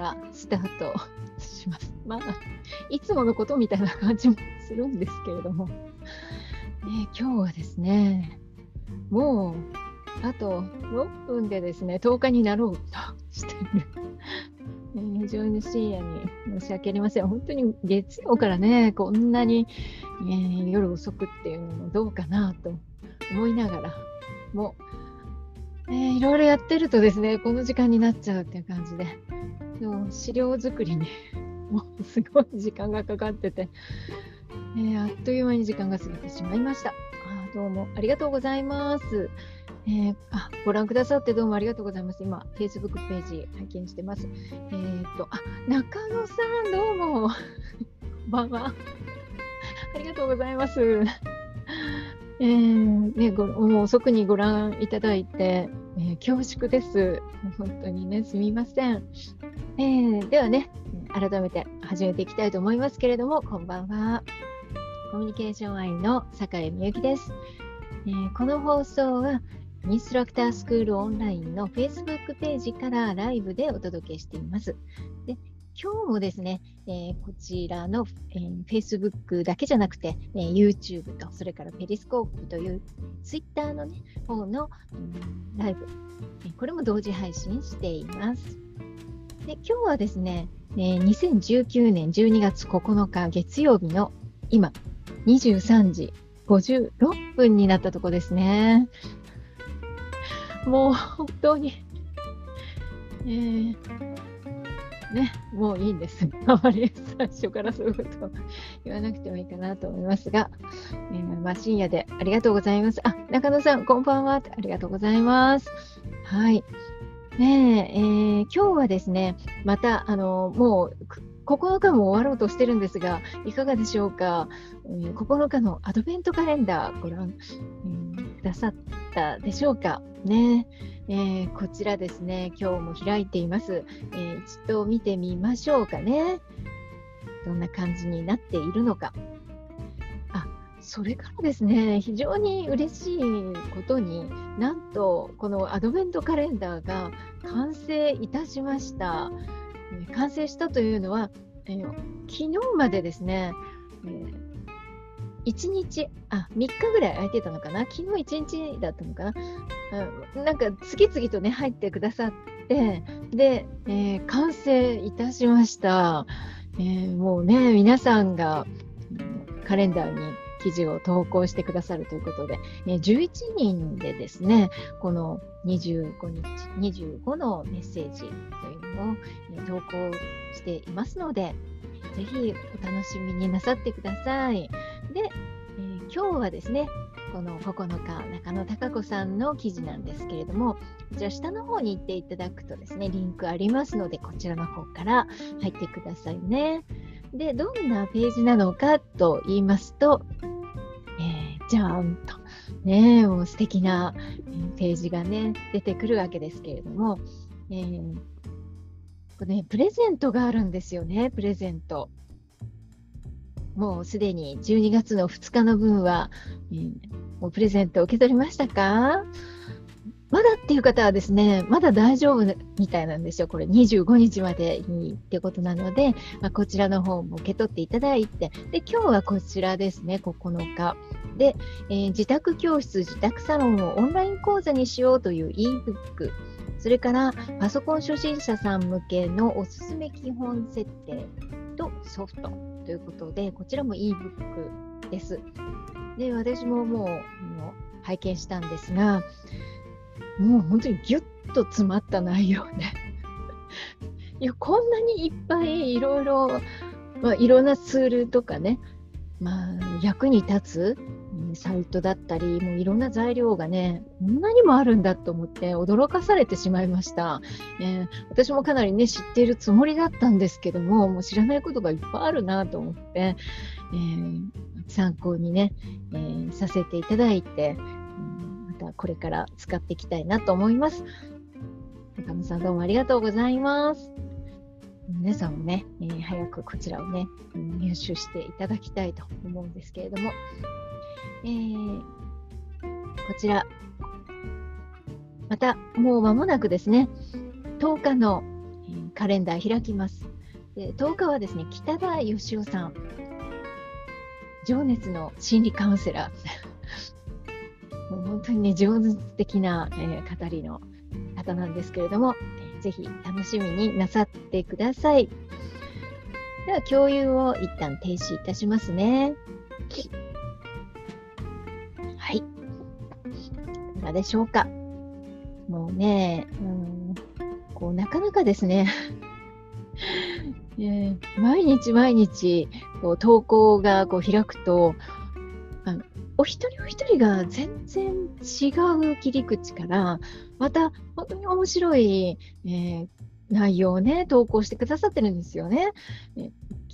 からスタートします。まあ、いつものことみたいな感じもするんですけれども、え今日はですね、もうあと6分でですね、10日になろうとしている。え、非常に深夜に申し訳ありません。本当に月曜からね、こんなに、えー、夜遅くっていうのもどうかなと思いながら、もう、えー、いろいろやってるとですね、この時間になっちゃうっていう感じで、資料作りに もうすごい時間がかかってて、えー、あっという間に時間が過ぎてしまいました。あどうもありがとうございます。えー、あご覧くださってどうもありがとうございます。今、Facebook ページ拝見してます。えー、っと、あ、中野さん、どうも。こんばんは。ありがとうございます。えー、ね、ごもう遅くにご覧いただいて、えー、恐縮です。本当にね、すみません。えー、ではね、改めて始めていきたいと思いますけれども、こんばんは。コミュニケーションアイの坂井美由紀です。えー、この放送はインストラクタースクールオンラインの Facebook ページからライブでお届けしています。で今日もですね、えー、こちらの、えー、Facebook だけじゃなくて、えー、YouTube と、それからペリスコープという Twitter の、ね、方の、うん、ライブ、えこれも同時配信しています。で今日はですね、え2019年12月9日月曜日の今、23時56分になったとこですね。もう本当に、えー、ね、もういいんです。あまり最初からそういうことを言わなくてもいいかなと思いますが、えー、まあ、深夜でありがとうございます。あ、中野さん、こんばんは。ありがとうございます。はい。ねええー、今日はですね、また、あの、もう、9日も終わろうとしてるんですが、いかがでしょうか、えー、9日のアドベントカレンダーご覧、えー、くださったでしょうかね、えー、こちらですね、今日も開いています、えー、一度見てみましょうかね。どんな感じになっているのか。あ、それからですね、非常に嬉しいことになんとこのアドベントカレンダーが完成いたしました。完成したというのは、え、昨日までですね、えー、1日、あ、3日ぐらい空いてたのかな？昨日1日だったのかな、うん、なんか次々とね、入ってくださって、で、えー、完成いたしました。えー、もうね、皆さんが、カレンダーに記事を投稿してくださるということで、え11人でですね、この25日、25のメッセージというのを、え投稿していますので、ぜひお楽しみになさってください。で、えー、今日はですね、この9日、中野孝子さんの記事なんですけれども、こちら下の方に行っていただくとですね、リンクありますので、こちらの方から入ってくださいね。で、どんなページなのかと言いますと、えー、じゃーんと、ね、もう素敵なページがね、出てくるわけですけれども、えー、これね、プレゼントがあるんですよね、プレゼント。もうすでに12月の2日の分は、えー、もうプレゼントを受け取りましたか？まだっていう方はですね、まだ大丈夫みたいなんですよ。これ25日までにってことなので、まあ、こちらの方も受け取っていただいて、で、今日はこちらですね、9日。で、えー、自宅教室、自宅サロンをオンライン講座にしようという e-book、それからパソコン初心者さん向けのおすすめ基本設定とソフトということで、こちらも e-book です。で、私ももう拝見したんですが、もう本当にギュッと詰まった内容で いやこんなにいっぱいいろいろ、まあ、いろんなツールとかね、まあ、役に立つサイトだったりもういろんな材料がねこんなにもあるんだと思って驚かされてしまいました、えー、私もかなりね知っているつもりだったんですけどももう知らないことがいっぱいあるなと思って、えー、参考にね、えー、させていただいて、またこれから使っていきたいなと思います。中野さんどうもありがとうございます。皆さんもね、えー、早くこちらをね、入手していただきたいと思うんですけれども、えー、こちら、またもう間もなくですね、10日のカレンダー開きます。で10日はですね、北田義雄さん。情熱の心理カウンセラー。もう本当にね、情熱的な、えー、語りの方なんですけれども、ぜひ楽しみになさってください。では、共有を一旦停止いたしますね。かでしょうか。もうね、うん、こうなかなかですね、え ー、毎日毎日こう投稿がこう開くとあのお一人お一人が全然違う切り口からまた本当に面白い、えー、内容をね投稿してくださってるんですよね。え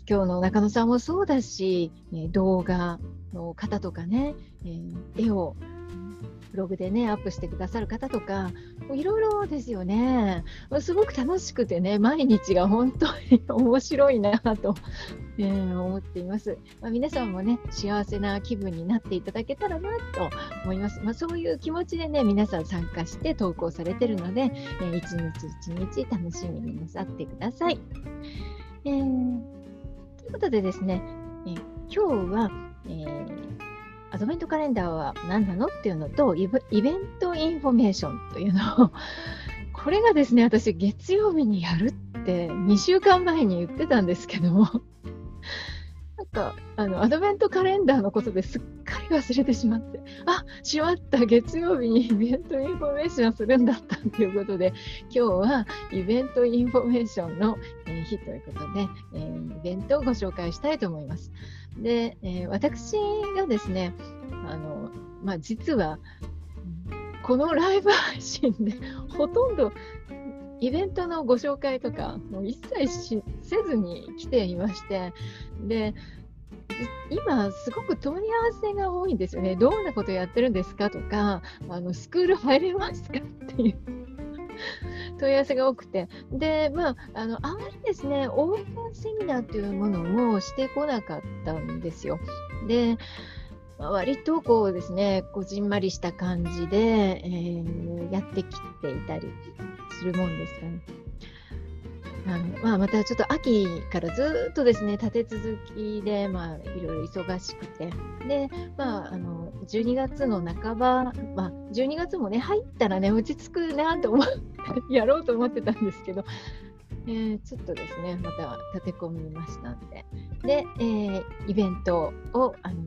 今日の中野さんもそうだし、え動画の方とかね、え絵をブログでね、アップしてくださる方とか、いろいろですよね。すごく楽しくてね、毎日が本当に面白いなと、えー、思っています。まあ、皆さんもね、幸せな気分になっていただけたらなと思います。まあ、そういう気持ちでね、皆さん参加して投稿されてるので、えー、一日一日楽しみになさってください。えー、ということでですね、え今日は、えーアドベントカレンダーは何なのっていうのとイベントインフォメーションというのを これがですね私月曜日にやるって2週間前に言ってたんですけども なんかあのアドベントカレンダーのことですっかり忘れてしまってあしまった月曜日にイベントインフォメーションするんだったということで今日はイベントインフォメーションの日ということで、え、イベントをご紹介したいと思います。で、えー、私がですね、あのまあ、実はこのライブ配信でほとんどイベントのご紹介とかもう一切せずに来ていましてで今すごく問い合わせが多いんですよね。どんなことやってるんですかとかあのスクール入れますかっていう問い合わせが多くて、で、まあ、あの、あまりですね、オープンセミナーというものもしてこなかったんですよ。で、まあ、割とこうですね、こじんまりした感じで、えー、やってきていたりするもんですかね。あのまあ、またちょっと秋からずっとですね立て続きで、まあ、いろいろ忙しくて。で、まあ、あの12月の半ば、まあ、12月もね入ったらね落ち着くなと思ってやろうと思ってたんですけど、えー、ちょっとですねまた立て込みましたんで。で、えー、イベントをあの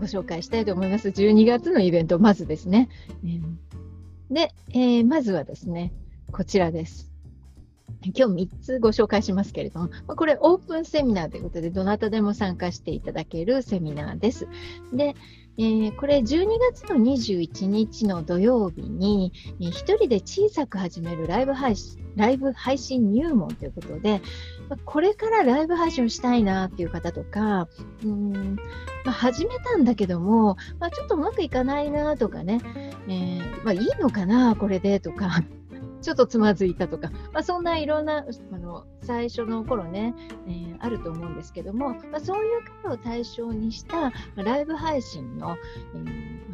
ご紹介したいと思います。12月のイベントまずですね、えー、で、えー、まずはですねこちらです。今日3つご紹介しますけれども、これオープンセミナーということで、どなたでも参加していただけるセミナーです。で、えー、これ12月の21日の土曜日に、えー、1人で小さく始めるライブ配信ライブ配信入門ということで、これからライブ配信をしたいなっていう方とか、うんまあ、始めたんだけども、まあ、ちょっとうまくいかないなとかね、えー、まあ、いいのかな、これでとか、ちょっとつまずいたとか、まあ、そんないろんなあの最初の頃ね、えー、あると思うんですけども、まあ、そういう方を対象にした、ライブ配信の、えー、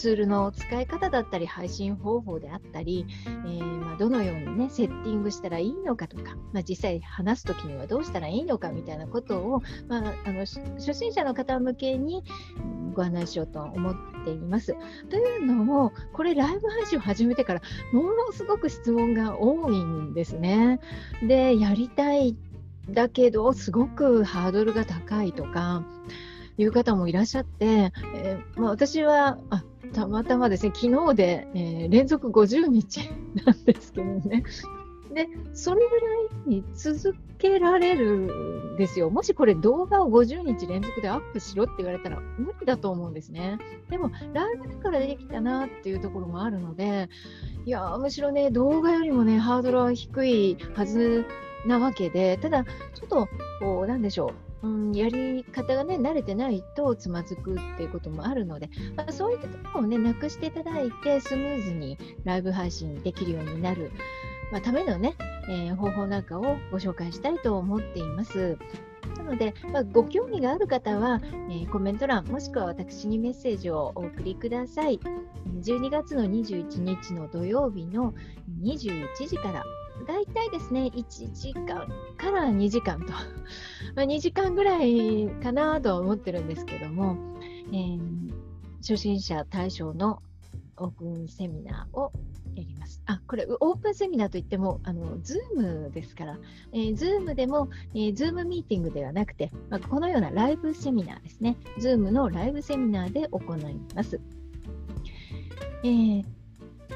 ツールの使い方だったり配信方法であったり、えー、まあ、どのようにねセッティングしたらいいのかとか、まあ、実際話す時にはどうしたらいいのかみたいなことを、まあ、あの初心者の方向けにご案内しようと思っています。というのもこれライブ配信を始めてからものすごく質問が多いんですね。でやりたいだけどすごくハードルが高いとかいう方もいらっしゃって、えー、まあ、私はあたまたまですね昨日で、えー、連続50日なんですけどね で、それぐらいに続けられるんですよ。もしこれ動画を50日連続でアップしろって言われたら無理だと思うんですね。でも、ライブだからできたなっていうところもあるので、いやむしろね、動画よりもね、ハードルは低いはずなわけで、ただ、ちょっと、こう、なんでしょう。うん、やり方がね、慣れてないとつまずくっていうこともあるので、まあ、そういったところをね、なくしていただいて、スムーズにライブ配信できるようになる。まあ、ためのね、えー、方法なんかをご紹介したいと思っています。なので、まあ、ご興味がある方は、えー、コメント欄もしくは私にメッセージをお送りください。12月の21日の土曜日の21時から大体ですね、1時間から2時間と、ま、2時間ぐらいかなと思ってるんですけども、えー、初心者対象のオープンセミナーをやります。あ、これ、オープンセミナーといっても、あの、ズームですから、えー、ズームでも、えー、ズームミーティングではなくて、まあ、このようなライブセミナーですね。ズームのライブセミナーで行います。えー、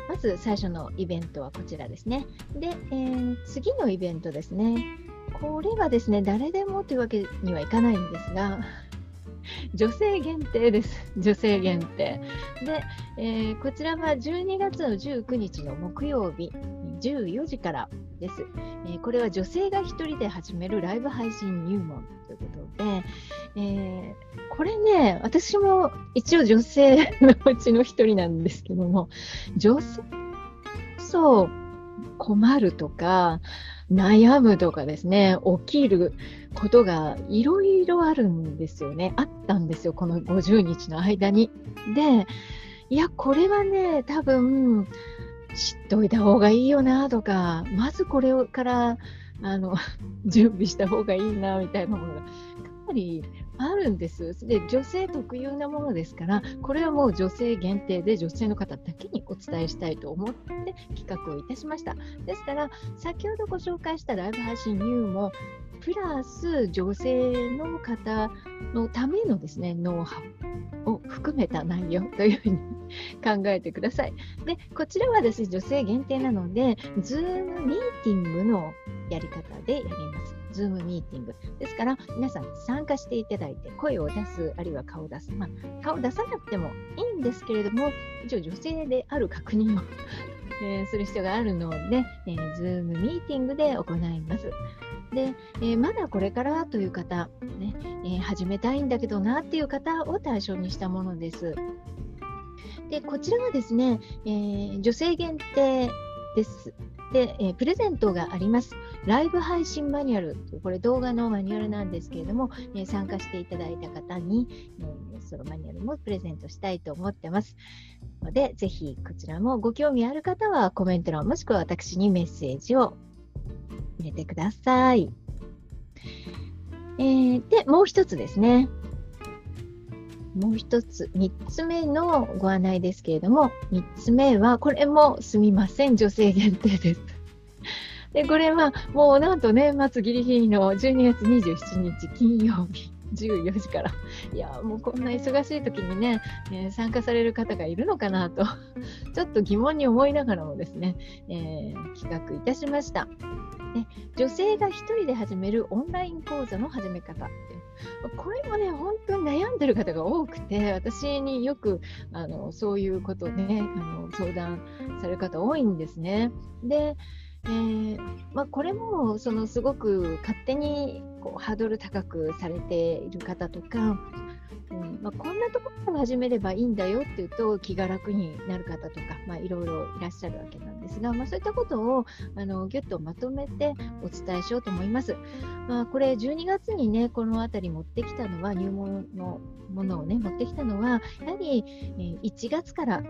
まず最初のイベントはこちらですね。で、えー、次のイベントですね。これはですね、誰でもというわけにはいかないんですが、女性限定です。女性限定。で、えー、こちらは12月の19日の木曜日、14時からです。えー、これは女性が1人で始めるライブ配信入門ということで、えー、これね、私も一応女性のうちの1人なんですけども、女性そう困るとか、悩むとかですね、起きることがいろいろあるんですよね。あったんですよ、この50日の間に。で、いや、これはね、多分、知っておいた方がいいよなとか、まずこれからあの 準備した方がいいなみたいなものがかなりあるんです。で、女性特有なものですから、これはもう女性限定で女性の方だけにお伝えしたいと思って企画をいたしました。ですから、先ほどご紹介したライブ配信入門、プラス女性の方のためのですね、ノウハウを含めた内容というふうに考えてください。で、こちらはですね、女性限定なので、ズームミーティングのやり方でやります。ズームミーティング。ですから、皆さん参加していただいて、声を出す、あるいは顔を出す。まあ、顔を出さなくてもいいんですけれども、一応女性である確認を えー、する必要があるので、えー、ズームミーティングで行います。で、えー、まだこれからという方、ねえー、始めたいんだけどなっていう方を対象にしたものです。でこちらはですね、えー、女性限定です。で、えー、プレゼントがあります。ライブ配信マニュアル、これ動画のマニュアルなんですけれども、えー、参加していただいた方に、えー、そのマニュアルもプレゼントしたいと思ってます。ので、ぜひこちらもご興味ある方はコメント欄もしくは私にメッセージを入れてください。えー、で、もう一つですね。もう一つ、三つ目のご案内ですけれども、三つ目は、これもすみません、女性限定です。で、これはもうなんと年末ギリギリの12月27日金曜日。14時から。いや、もうこんな忙しい時にね、えー、参加される方がいるのかなと、ちょっと疑問に思いながらもですね、えー、企画いたしました。で女性が1人で始めるオンライン講座の始め方これもね、本当に悩んでる方が多くて、私によくあのそういうことをねあの相談される方多いんですね。で、えー、まあ、これもそのすごく勝手にこうハードル高くされている方とか、うんまあ、こんなところから始めればいいんだよっていうと気が楽になる方とか、まあ、いろいろいらっしゃるわけなんですが、まあ、そういったことをあのぎゅっとまとめてお伝えしようと思います。まあ、これ12月にねこの辺り持ってきたのは入門のものをね持ってきたのはやはり、1月から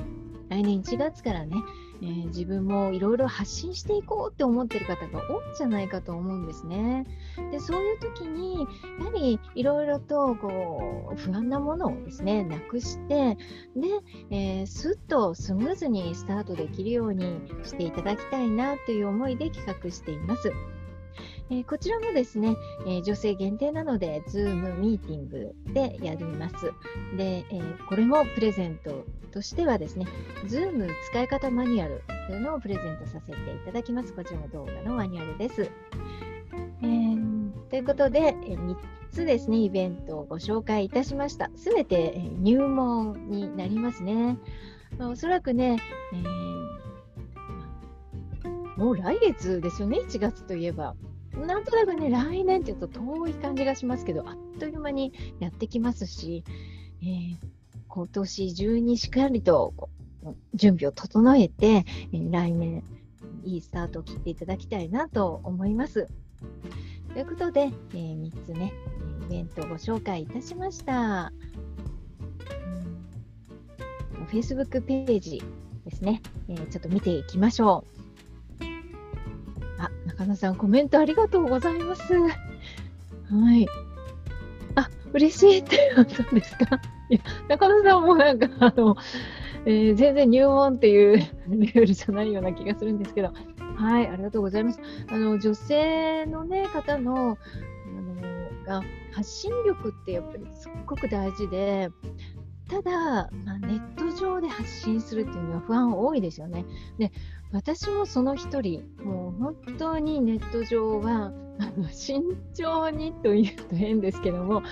来年1月からねえー、自分もいろいろ発信していこうって思ってる方が多いんじゃないかと思うんですね。でそういう時にはりいろいろとこう不安なものをですねなくしてで、えー、スッとスムーズにスタートできるようにしていただきたいなという思いで企画しています。えー、こちらもですね、えー、女性限定なので、Zoom ミーティングでやります。で、えー、これもプレゼントとしてはですね、Zoom 使い方マニュアルというのをプレゼントさせていただきます。こちらも動画のマニュアルです。え、ということで、え3つですね、イベントをご紹介いたしました。すべて入門になりますね。おそらくね、えー、もう来月ですよね、1月といえば。なんとなくね、来年って言うと遠い感じがしますけど、あっという間にやってきますし、えー、今年中にしっかりと準備を整えて、え、来年いいスタートを切っていただきたいなと思います。ということで、えー、3つね、イベントをご紹介いたしました。Facebook ページですね、えー、ちょっと見ていきましょう。あ、中野さん、コメントありがとうございます。はい。あ、嬉しいってなったんですか？いや、中野さんもなんか、あの、えー、全然入門っていう レベルじゃないような気がするんですけど、はい、ありがとうございます。あの、女性のね、方の、あの、が、発信力ってやっぱりすっごく大事で、ただ、まあ、ネット上で発信するっていうのは不安多いですよね。で、私もその一人、もう本当にネット上はあの慎重にというと変ですけども、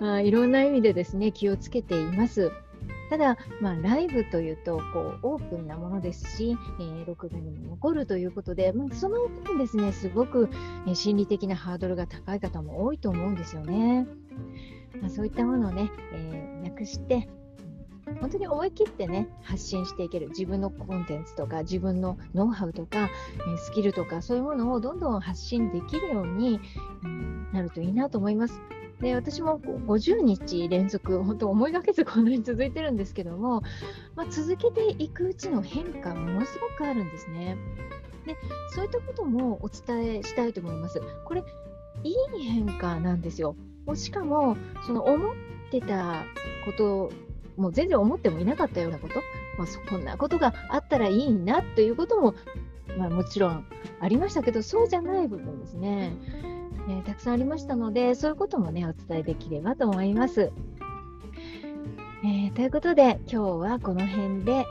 まあ、いろんな意味でですね気をつけています。ただ、まあ、ライブというとこうオープンなものですし、えー、録画にも残るということで、まあ、その分ですねすごく、え、心理的なハードルが高い方も多いと思うんですよね。まあ、そういったものをね、えー、なくして、本当に思い切ってね発信していける自分のコンテンツとか自分のノウハウとか、えスキルとかそういうものをどんどん発信できるように、なるといいなと思います。で私も50日連続、本当思いがけずこんなに続いてるんですけども、まあ、続けていくうちの変化、ものすごくあるんですね。でそういったこともお伝えしたいと思います。これ、いい変化なんですよ。しかも、その思ってたこともう全然思ってもいなかったようなこと、まあ、そんなことがあったらいいなということも、まあ、もちろんありましたけど、そうじゃない部分ですね。ねたくさんありましたので、そういうこともね、お伝えできればと思います。えー、ということで、今日はこの辺で、え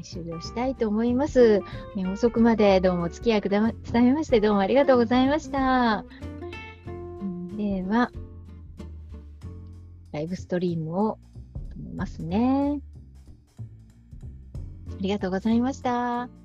ー、終了したいと思います。ね、遅くまでどうもお付き合いくださいまして、どうもありがとうございました。では、ライブストリームを止めますね。ありがとうございました。